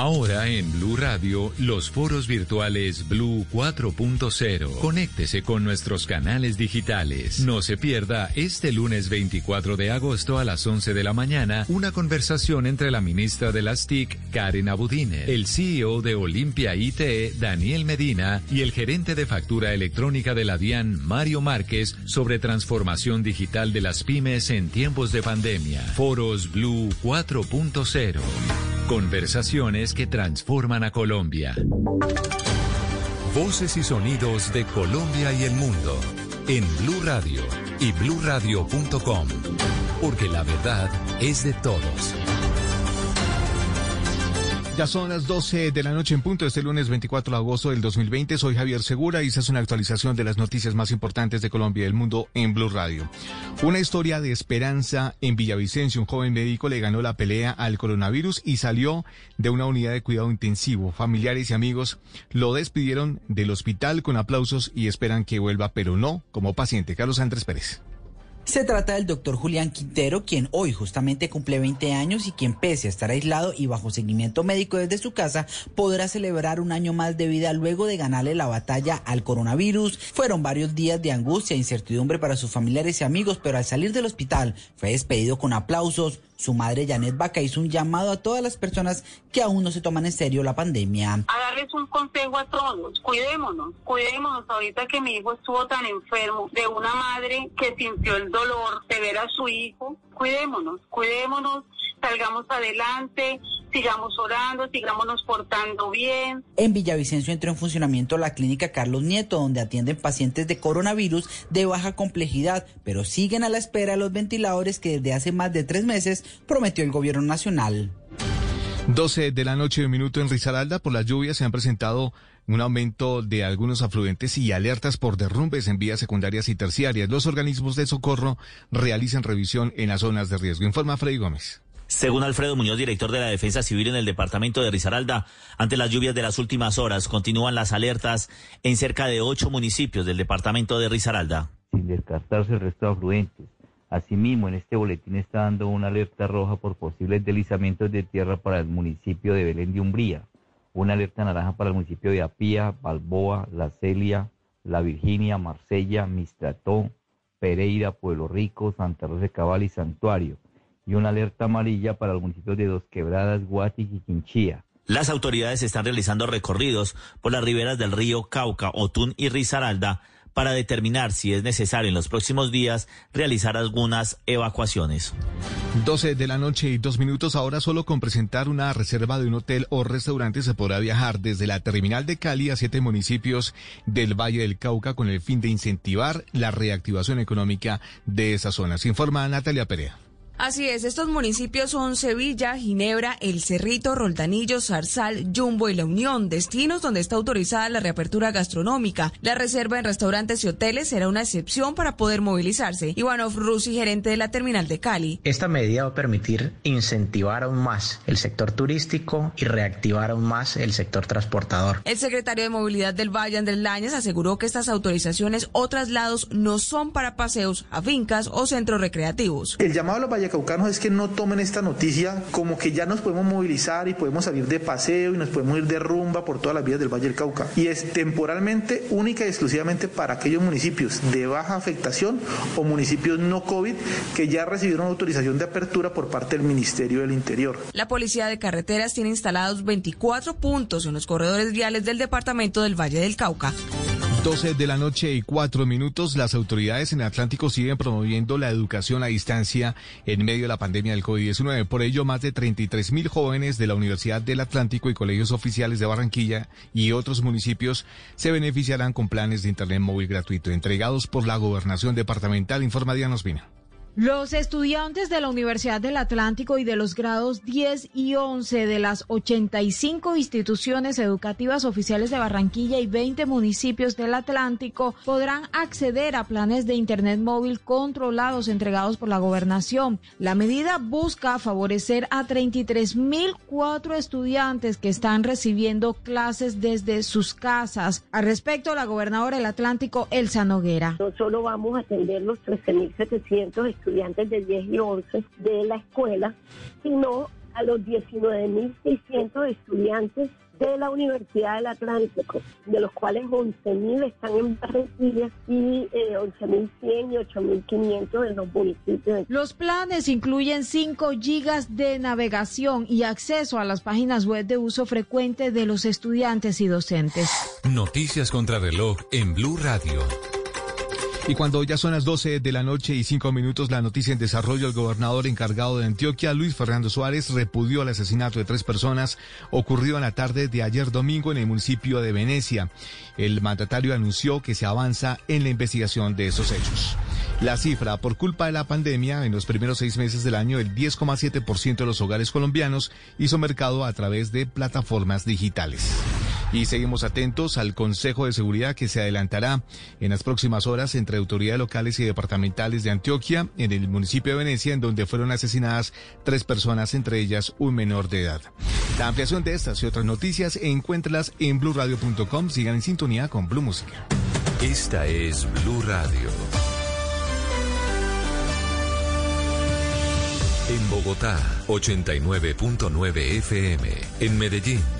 Ahora en Blue Radio, los foros virtuales Blue 4.0. Conéctese con nuestros canales digitales. No se pierda este lunes 24 de agosto a las 11 de la mañana una conversación entre la ministra de las TIC, Karen Abudine, el CEO de Olimpia IT, Daniel Medina, y el gerente de factura electrónica de la DIAN, Mario Márquez, sobre transformación digital de las pymes en tiempos de pandemia. Foros Blue 4.0. Conversaciones que transforman a Colombia. Voces y sonidos de Colombia y el mundo en Blue Radio y bluradio.com, porque la verdad es de todos. Ya son las 12 de la noche en punto, este lunes 24 de agosto del 2020. Soy Javier Segura y esta es una actualización de las noticias más importantes de Colombia y del mundo en Blue Radio. Una historia de esperanza en Villavicencio. Un joven médico le ganó la pelea al coronavirus y salió de una unidad de cuidado intensivo. Familiares y amigos lo despidieron del hospital con aplausos y esperan que vuelva, pero no como paciente. Carlos Andrés Pérez. Se trata del doctor Julián Quintero, quien hoy justamente cumple 20 años y quien pese a estar aislado y bajo seguimiento médico desde su casa, podrá celebrar un año más de vida luego de ganarle la batalla al coronavirus. Fueron varios días de angustia e incertidumbre para sus familiares y amigos, pero al salir del hospital fue despedido con aplausos, su madre Janet Vaca hizo un llamado a todas las personas que aún no se toman en serio la pandemia. A darles un consejo a todos, cuidémonos, cuidémonos ahorita que mi hijo estuvo tan enfermo, de una madre que sintió el dolor de ver a su hijo, cuidémonos, cuidémonos, salgamos adelante, sigamos orando, sigámonos portando bien. En Villavicencio entró en funcionamiento la clínica Carlos Nieto, donde atienden pacientes de coronavirus de baja complejidad, pero siguen a la espera los ventiladores que desde hace más de tres meses prometió el gobierno nacional. 12 de la noche de minuto en Risaralda, por las lluvias se han presentado un aumento de algunos afluentes y alertas por derrumbes en vías secundarias y terciarias. Los organismos de socorro realizan revisión en las zonas de riesgo. Informa Freddy Gómez. Según Alfredo Muñoz, director de la Defensa Civil en el departamento de Risaralda, ante las lluvias de las últimas horas continúan las alertas en cerca de ocho municipios del departamento de Risaralda. Sin descartarse el resto de afluentes. Asimismo, en este boletín está dando una alerta roja por posibles deslizamientos de tierra para el municipio de Belén de Umbría, una alerta naranja para el municipio de Apía, Balboa, La Celia, La Virginia, Marsella, Mistrató, Pereira, Pueblo Rico, Santa Rosa de Cabal y Santuario y una alerta amarilla para los municipios de Dos Quebradas, Guatic y Quinchía. Las autoridades están realizando recorridos por las riberas del río Cauca, Otún y Risaralda para determinar si es necesario en los próximos días realizar algunas evacuaciones. 12 de la noche y dos minutos. Ahora solo con presentar una reserva de un hotel o restaurante se podrá viajar desde la terminal de Cali a siete municipios del Valle del Cauca con el fin de incentivar la reactivación económica de esa zona. Se informa Natalia Perea. Así es, estos municipios son Sevilla, Ginebra, El Cerrito, Roldanillo, Zarzal, Jumbo y La Unión, destinos donde está autorizada la reapertura gastronómica. La reserva en restaurantes y hoteles será una excepción para poder movilizarse. Ivanov Rusi, gerente de la terminal de Cali. Esta medida va a permitir incentivar aún más el sector turístico y reactivar aún más el sector transportador. El secretario de Movilidad del Valle, Andrés Láñez, aseguró que estas autorizaciones o traslados no son para paseos a fincas o centros recreativos. El llamado a los vallecaucanos es que no tomen esta noticia como que ya nos podemos movilizar y podemos salir de paseo y nos podemos ir de rumba por todas las vías del Valle del Cauca. Y es temporalmente, única y exclusivamente para aquellos municipios de baja afectación o municipios no COVID que ya recibieron autorización de apertura por parte del Ministerio del Interior. La Policía de Carreteras tiene instalados 24 puntos en los corredores viales del departamento del Valle del Cauca. 12 de la noche y cuatro minutos, las autoridades en Atlántico siguen promoviendo la educación a distancia en medio de la pandemia del COVID-19. Por ello, más de 33 mil jóvenes de la Universidad del Atlántico y colegios oficiales de Barranquilla y otros municipios se beneficiarán con planes de Internet móvil gratuito entregados por la Gobernación Departamental, informa Diana Ospina. Los estudiantes de la Universidad del Atlántico y de los grados 10 y 11 de las 85 instituciones educativas oficiales de Barranquilla y 20 municipios del Atlántico podrán acceder a planes de Internet móvil controlados entregados por la gobernación. La medida busca favorecer a 33.004 estudiantes que están recibiendo clases desde sus casas. Al respecto, la gobernadora del Atlántico, Elsa Noguera. No solo vamos a atender los 13.700 estudiantes de 10 y 11 de la escuela, sino a los 19.600 estudiantes de la Universidad del Atlántico, de los cuales 11.000 están en Barranquilla y eh, 11.100 y 8.500 en los municipios. Los planes incluyen 5 gigas de navegación y acceso a las páginas web de uso frecuente de los estudiantes y docentes. Noticias contra reloj en Blue Radio. Y cuando ya son las 12 de la noche y 5 minutos, la noticia en desarrollo, el gobernador encargado de Antioquia, Luis Fernando Suárez, repudió el asesinato de tres personas ocurrido en la tarde de ayer domingo en el municipio de Venecia. El mandatario anunció que se avanza en la investigación de esos hechos. La cifra, por culpa de la pandemia, en los primeros seis meses del año, el 10,7% de los hogares colombianos hizo mercado a través de plataformas digitales. Y seguimos atentos al Consejo de Seguridad que se adelantará en las próximas horas entre autoridades locales y departamentales de Antioquia, en el municipio de Venecia, en donde fueron asesinadas tres personas, entre ellas un menor de edad. La ampliación de estas y otras noticias encuéntralas en blurradio.com. Sigan en sintonía con Blue Música. Esta es Blue Radio. En Bogotá, 89.9 FM. En Medellín.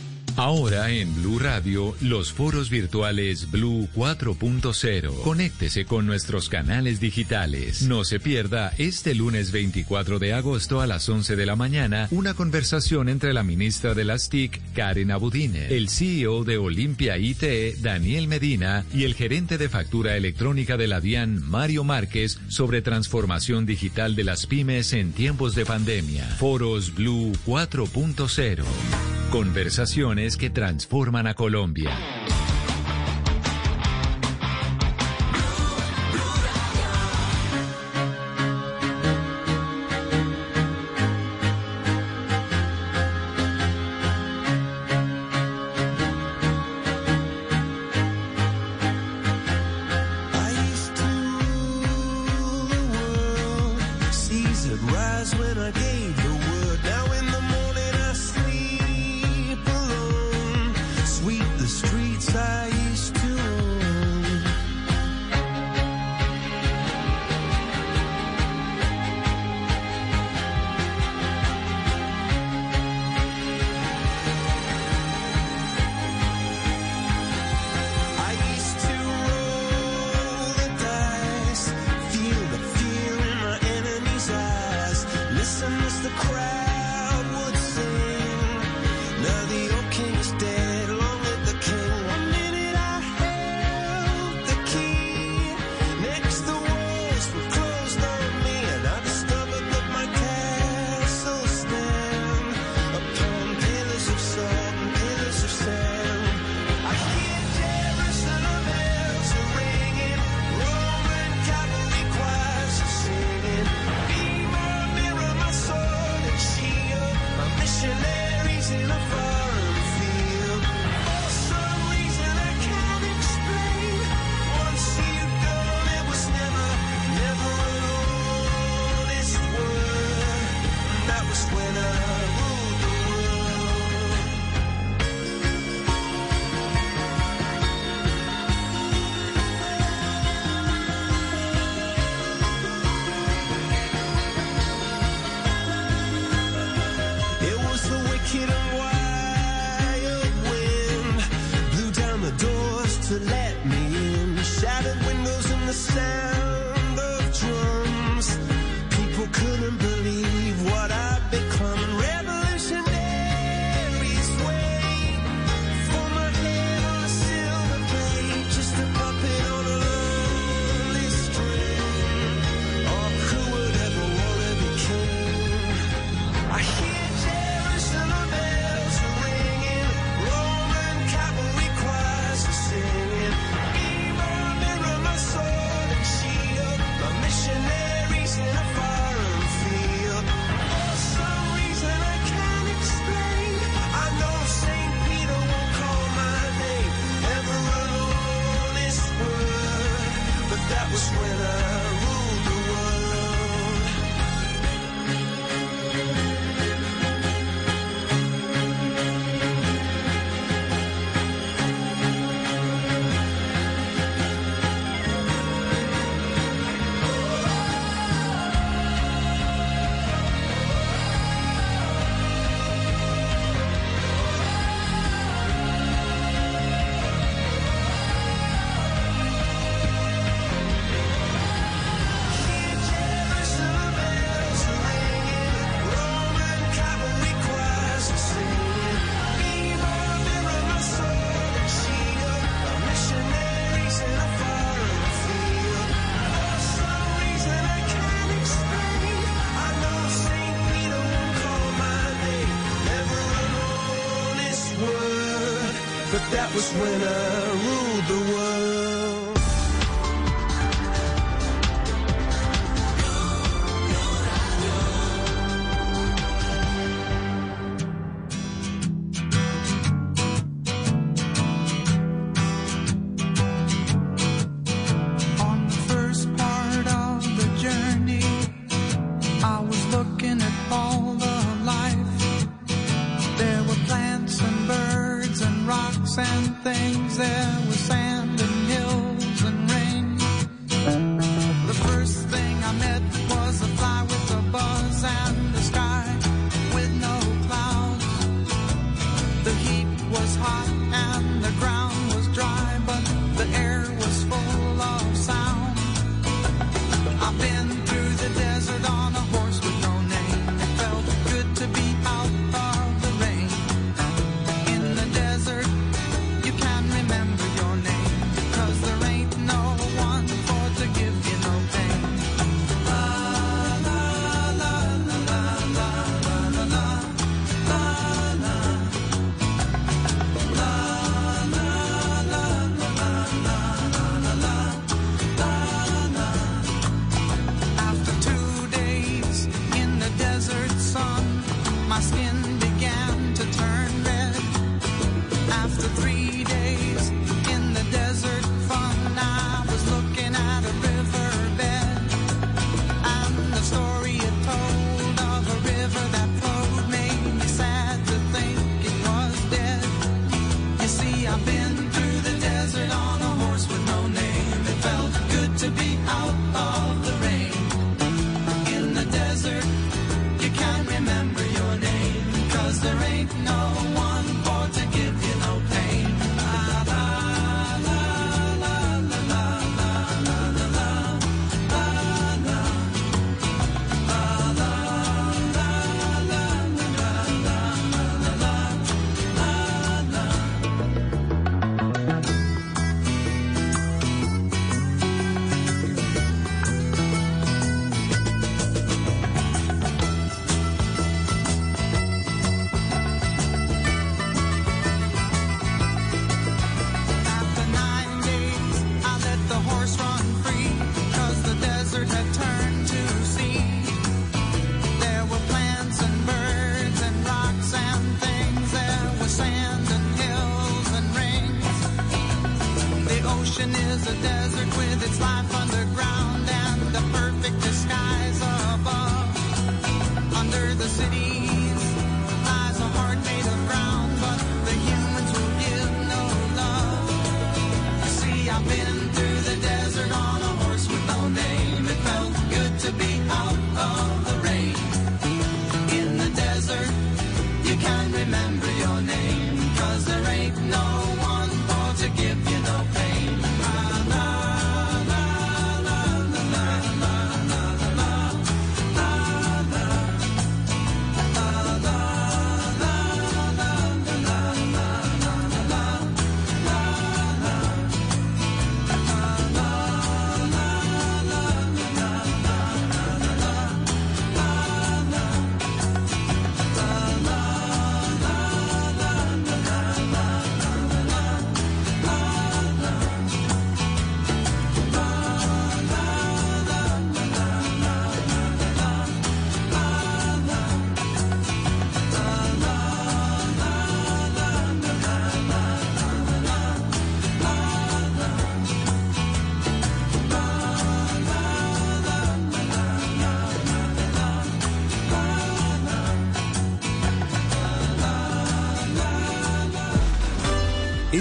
Ahora en Blue Radio, los foros virtuales Blue 4.0. Conéctese con nuestros canales digitales. No se pierda este lunes 24 de agosto a las 11 de la mañana una conversación entre la ministra de las TIC, Karen Abudine, el CEO de Olimpia IT, Daniel Medina, y el gerente de factura electrónica de la DIAN, Mario Márquez, sobre transformación digital de las pymes en tiempos de pandemia. Foros Blue 4.0. Conversaciones que transforman a Colombia.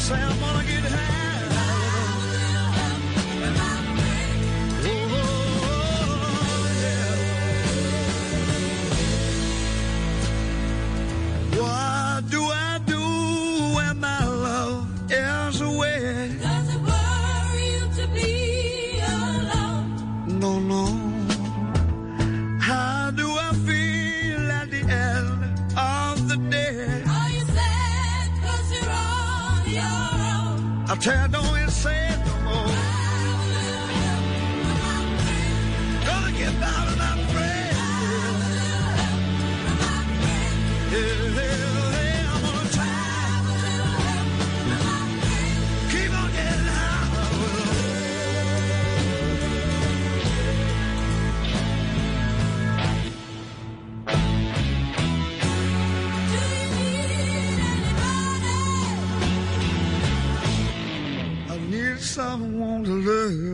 say I'm gonna I don't. love.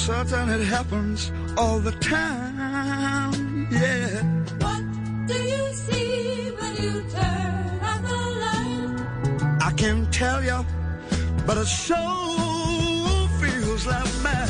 certain it happens all the time. Yeah. What do you see when you turn out the light? I can't tell you, but it so feels like magic.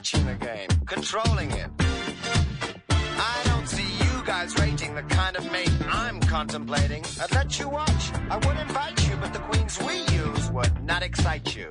watching the game, controlling it. I don't see you guys rating the kind of mate I'm contemplating. I'd let you watch, I would invite you, but the queens we use would not excite you.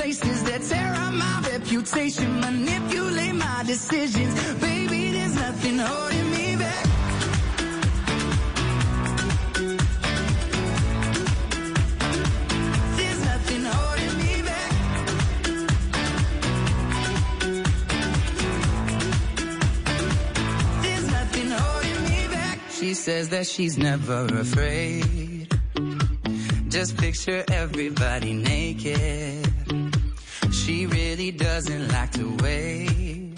places that tear up my reputation, manipulate my decisions. Baby, there's nothing holding me back. She says that she's never afraid. Just picture everybody naked. She really doesn't like to wait.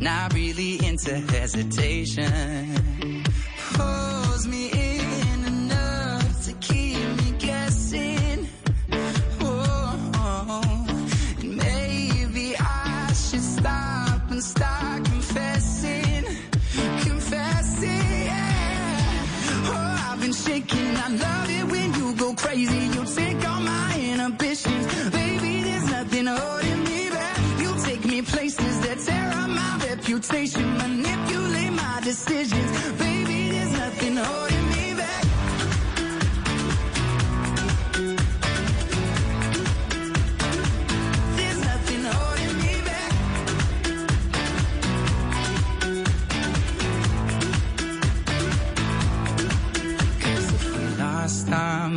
Not really into hesitation. Pulls me in.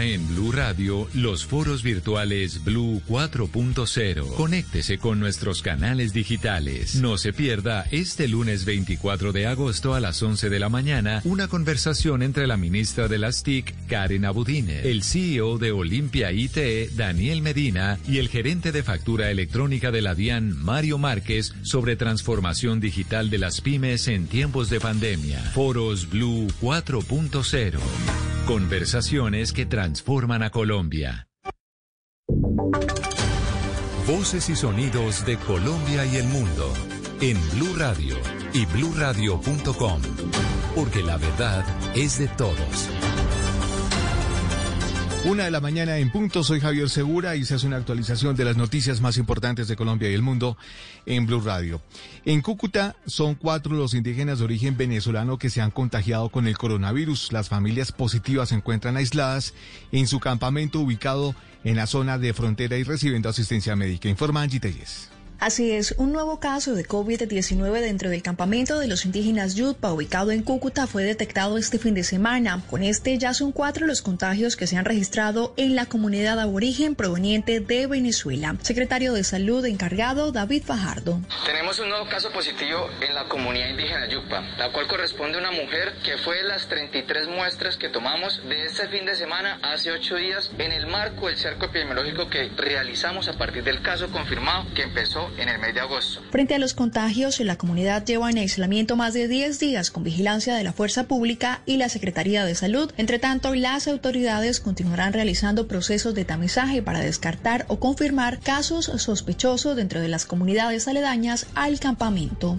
En Blue Radio, los foros virtuales Blue 4.0. Conéctese con nuestros canales digitales. No se pierda este lunes 24 de agosto a las 11 de la mañana una conversación entre la ministra de las TIC, Karen Abudine, el CEO de Olimpia IT, Daniel Medina, y el gerente de factura electrónica de la DIAN, Mario Márquez, sobre transformación digital de las pymes en tiempos de pandemia. Foros Blue 4.0. Conversaciones que transforman a Colombia. Voces y sonidos de Colombia y el mundo en Blue Radio y bluradio.com, porque la verdad es de todos. Una de la mañana en punto, soy Javier Segura y se hace una actualización de las noticias más importantes de Colombia y el mundo en Blue Radio. En Cúcuta son cuatro los indígenas de origen venezolano que se han contagiado con el coronavirus. Las familias positivas se encuentran aisladas en su campamento ubicado en la zona de frontera y recibiendo asistencia médica. Informa Angie Telles. Así es, un nuevo caso de COVID-19 dentro del campamento de los indígenas Yutpa, ubicado en Cúcuta, fue detectado este fin de semana. Con este ya son cuatro los contagios que se han registrado en la comunidad aborigen proveniente de Venezuela. Secretario de Salud encargado, David Fajardo. Tenemos un nuevo caso positivo en la comunidad indígena Yupa, la cual corresponde a una mujer que fue de las 33 muestras que tomamos de este fin de semana hace ocho días en el marco del cerco epidemiológico que realizamos a partir del caso confirmado que empezó en el mes de agosto. Frente a los contagios, la comunidad lleva en aislamiento más de 10 días con vigilancia de la Fuerza Pública y la Secretaría de Salud. Entre tanto, las autoridades continuarán realizando procesos de tamizaje para descartar o confirmar casos sospechosos dentro de las comunidades aledañas al campamento.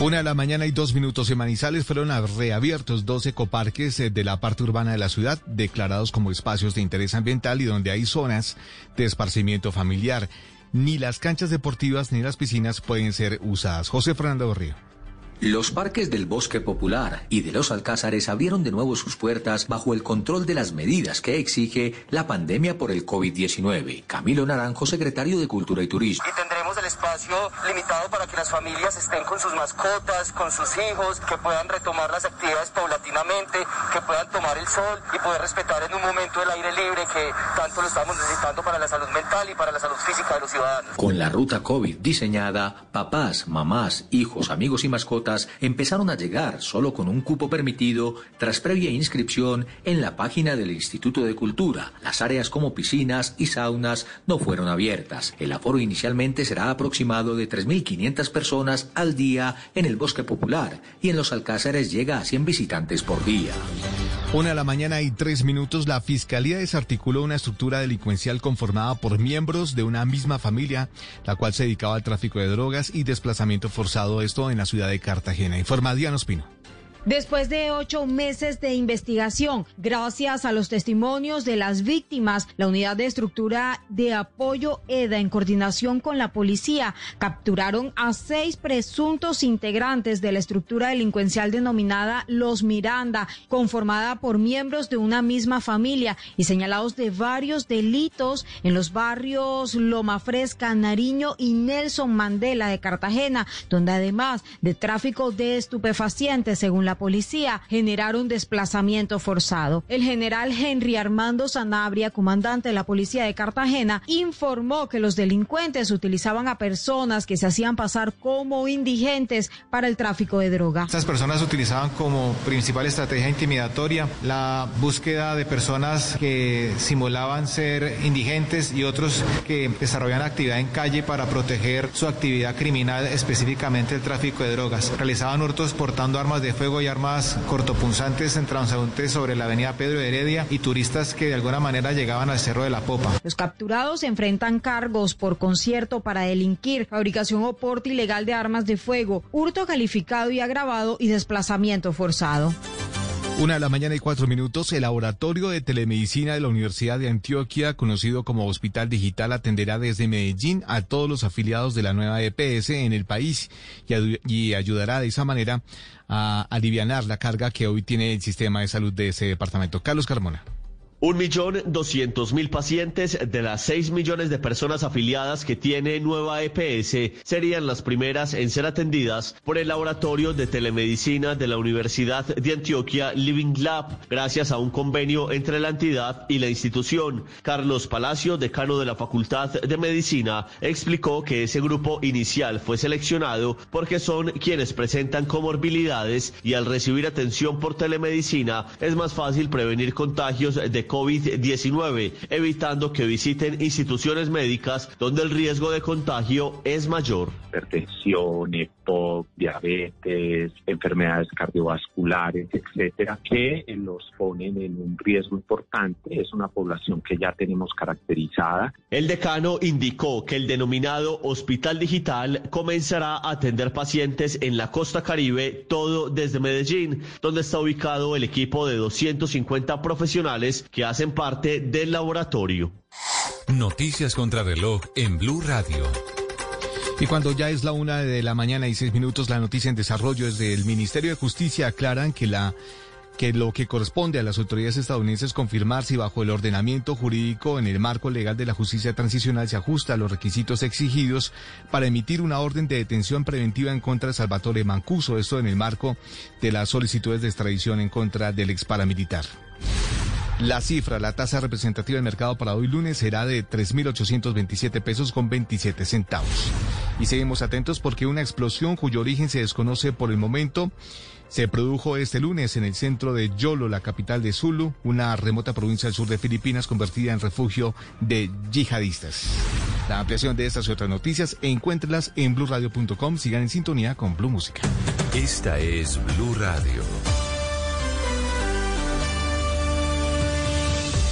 Una de la mañana y dos minutos en Manizales fueron reabiertos dos ecoparques eh, de la parte urbana de la ciudad, declarados como espacios de interés ambiental y donde hay zonas de esparcimiento familiar. Ni las canchas deportivas ni las piscinas pueden ser usadas. José Fernando Río. Los parques del Bosque Popular y de los Alcázares abrieron de nuevo sus puertas bajo el control de las medidas que exige la pandemia por el COVID-19. Camilo Naranjo, secretario de Cultura y Turismo. Y tendremos el espacio limitado para que las familias estén con sus mascotas, con sus hijos, que puedan retomar las actividades paulatinamente, que puedan tomar el sol y poder respetar en un momento el aire libre que tanto lo estamos necesitando para la salud mental y para la salud física de los ciudadanos. Con la ruta COVID diseñada, papás, mamás, hijos, amigos y mascotas empezaron a llegar solo con un cupo permitido tras previa inscripción en la página del Instituto de Cultura. Las áreas como piscinas y saunas no fueron abiertas. El aforo inicialmente será aproximado de 3.500 personas al día en el Bosque Popular y en los Alcázares llega a 100 visitantes por día. Una de la mañana y tres minutos, la Fiscalía desarticuló una estructura delincuencial conformada por miembros de una misma familia, la cual se dedicaba al tráfico de drogas y desplazamiento forzado, esto en la ciudad de Cartagena. Informa Diana Espino. Después de ocho meses de investigación, gracias a los testimonios de las víctimas, la unidad de estructura de apoyo EDA, en coordinación con la policía, capturaron a seis presuntos integrantes de la estructura delincuencial denominada Los Miranda, conformada por miembros de una misma familia y señalados de varios delitos en los barrios Loma Fresca, Nariño y Nelson Mandela de Cartagena, donde además de tráfico de estupefacientes, según la policía generaron desplazamiento forzado. El general Henry Armando Sanabria, comandante de la policía de Cartagena, informó que los delincuentes utilizaban a personas que se hacían pasar como indigentes para el tráfico de droga. Estas personas utilizaban como principal estrategia intimidatoria la búsqueda de personas que simulaban ser indigentes y otros que desarrollaban actividad en calle para proteger su actividad criminal, específicamente el tráfico de drogas. Realizaban hurtos portando armas de fuego y armas cortopunzantes en transeúntes sobre la avenida Pedro Heredia y turistas que de alguna manera llegaban al Cerro de la Popa. Los capturados enfrentan cargos por concierto para delinquir, fabricación o porte ilegal de armas de fuego, hurto calificado y agravado y desplazamiento forzado. Una de la mañana y cuatro minutos, el laboratorio de telemedicina de la Universidad de Antioquia, conocido como Hospital Digital, atenderá desde Medellín a todos los afiliados de la nueva EPS en el país y, y ayudará de esa manera a aliviar la carga que hoy tiene el sistema de salud de ese departamento. Carlos Carmona. Un millón doscientos mil pacientes de las seis millones de personas afiliadas que tiene Nueva EPS serían las primeras en ser atendidas por el laboratorio de telemedicina de la Universidad de Antioquia Living Lab, gracias a un convenio entre la entidad y la institución. Carlos Palacio, decano de la Facultad de Medicina, explicó que ese grupo inicial fue seleccionado porque son quienes presentan comorbilidades y al recibir atención por telemedicina es más fácil prevenir contagios de COVID-19, evitando que visiten instituciones médicas donde el riesgo de contagio es mayor. Hipertensión, EPOC, diabetes, enfermedades cardiovasculares, etcétera, que los ponen en un riesgo importante. Es una población que ya tenemos caracterizada. El decano indicó que el denominado Hospital Digital comenzará a atender pacientes en la costa caribe, todo desde Medellín, donde está ubicado el equipo de 250 profesionales que hacen parte del laboratorio. Noticias contra reloj en Blue Radio. Y cuando ya es la una de la mañana y seis minutos, la noticia en desarrollo es del Ministerio de Justicia aclaran que la que lo que corresponde a las autoridades estadounidenses es confirmar si bajo el ordenamiento jurídico en el marco legal de la justicia transicional se ajusta a los requisitos exigidos para emitir una orden de detención preventiva en contra de Salvatore Mancuso, esto en el marco de las solicitudes de extradición en contra del ex paramilitar. La cifra, la tasa representativa del mercado para hoy lunes será de 3.827 pesos con 27 centavos. Y seguimos atentos porque una explosión cuyo origen se desconoce por el momento se produjo este lunes en el centro de Yolo, la capital de Zulu, una remota provincia del sur de Filipinas convertida en refugio de yihadistas. La ampliación de estas y otras noticias encuéntrenlas en blueradio.com. Sigan en sintonía con Blue Música. Esta es Blue Radio.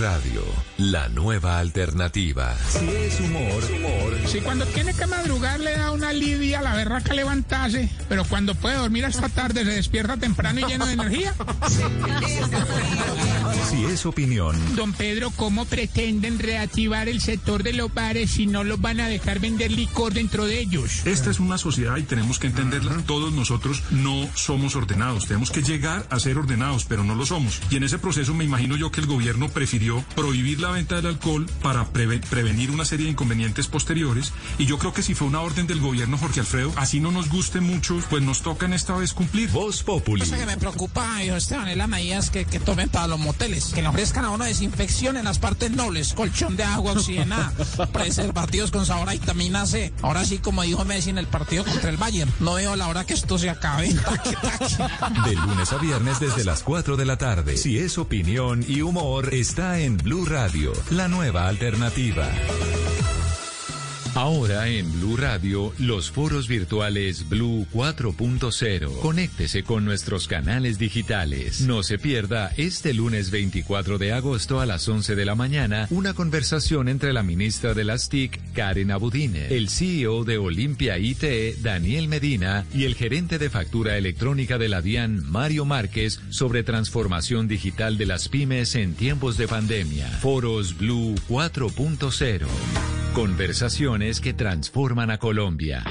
Radio, la nueva alternativa. Si es humor, humor. Si cuando tiene que madrugar le da una lidia a la berraca levantarse, pero cuando puede dormir hasta tarde se despierta temprano y lleno de energía. Si es opinión, Don Pedro, ¿cómo pretenden reactivar el sector de los bares si no los van a dejar vender licor dentro de ellos? Esta es una sociedad y tenemos que entenderla. Todos nosotros no somos ordenados. Tenemos que llegar a ser ordenados, pero no lo somos. Y en ese proceso me imagino yo que el gobierno prefirió prohibir la venta del alcohol para preve- prevenir una serie de inconvenientes posteriores. Y yo creo que si fue una orden del gobierno, Jorge Alfredo, así no nos guste mucho, pues nos toca en esta vez cumplir. Voz Populi. Cosa que me preocupa, hijo Esteban, es las medidas que, que tomen para los moteles. Que le ofrezcan a uno desinfección en las partes nobles, colchón de agua oxigenada, preservativos con sabor a vitamina C. Ahora sí, como dijo Messi en el partido contra el Bayern, no veo la hora que esto se acabe. De lunes a viernes desde las 4 de la tarde. Si es opinión y humor, está en Blue Radio, la nueva alternativa. Ahora en Blue Radio, los foros virtuales Blue 4.0. Conéctese con nuestros canales digitales. No se pierda este lunes 24 de agosto a las 11 de la mañana una conversación entre la ministra de las TIC, Karen Abudine, el CEO de Olimpia IT, Daniel Medina, y el gerente de factura electrónica de la DIAN, Mario Márquez, sobre transformación digital de las pymes en tiempos de pandemia. Foros Blue 4.0 que transforman a Colombia.